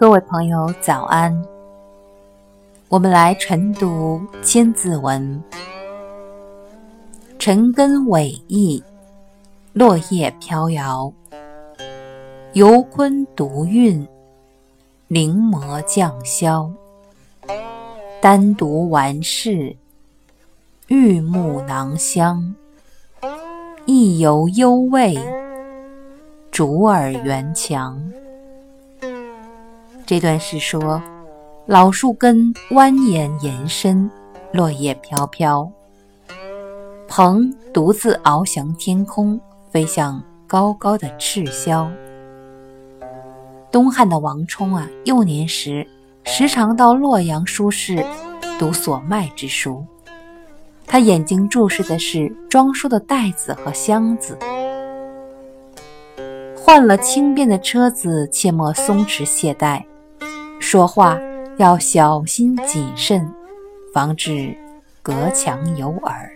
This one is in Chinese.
各位朋友，早安！我们来晨读《千字文》。晨根尾翼，落叶飘摇。游鲲独韵，临摹降霄。单独完事，玉木囊香。意犹幽味，竹耳圆墙。这段是说，老树根蜿蜒延伸，落叶飘飘。鹏独自翱翔天空，飞向高高的赤霄。东汉的王充啊，幼年时时常到洛阳书市读所卖之书，他眼睛注视的是装书的袋子和箱子。换了轻便的车子，切莫松弛懈怠。说话要小心谨慎，防止隔墙有耳。